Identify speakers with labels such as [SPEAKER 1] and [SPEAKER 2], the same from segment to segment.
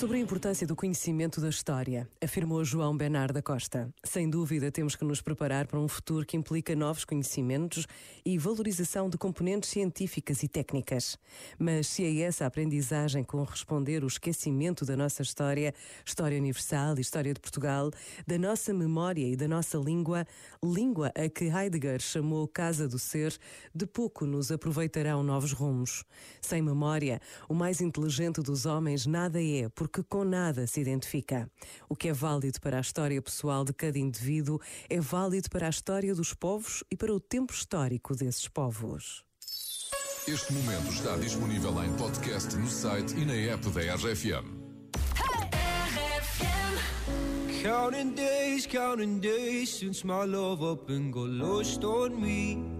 [SPEAKER 1] Sobre a importância do conhecimento da história, afirmou João Bernardo da Costa. Sem dúvida, temos que nos preparar para um futuro que implica novos conhecimentos e valorização de componentes científicas e técnicas. Mas se é essa a aprendizagem corresponder o esquecimento da nossa história, história universal e história de Portugal, da nossa memória e da nossa língua, língua a que Heidegger chamou casa do ser, de pouco nos aproveitarão novos rumos. Sem memória, o mais inteligente dos homens nada é, porque com nada se identifica. O que é válido para a história pessoal de cada indivíduo é válido para a história dos povos e para o tempo histórico desses povos.
[SPEAKER 2] Este momento está disponível em podcast no site e na app da RFM.
[SPEAKER 3] Counting days, counting days since my love up and got lost on me.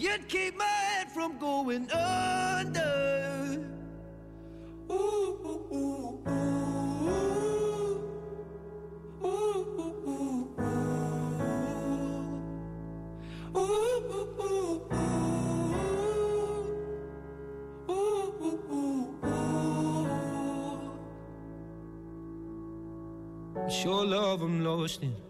[SPEAKER 3] You'd keep my head from going under. Ooh, ooh, ooh, ooh. Ooh, ooh, ooh. Ooh, your love I'm lost in.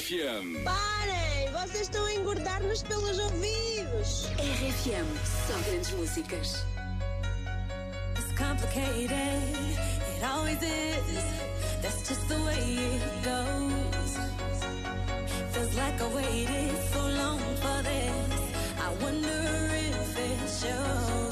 [SPEAKER 2] RFM.
[SPEAKER 4] Parem! Vocês estão a engordar-nos pelos ouvidos.
[SPEAKER 5] RFM, só grandes músicas.
[SPEAKER 6] It's complicated, it always is. That's just the way it goes. Feels like I waited so long for this. I wonder if it shows.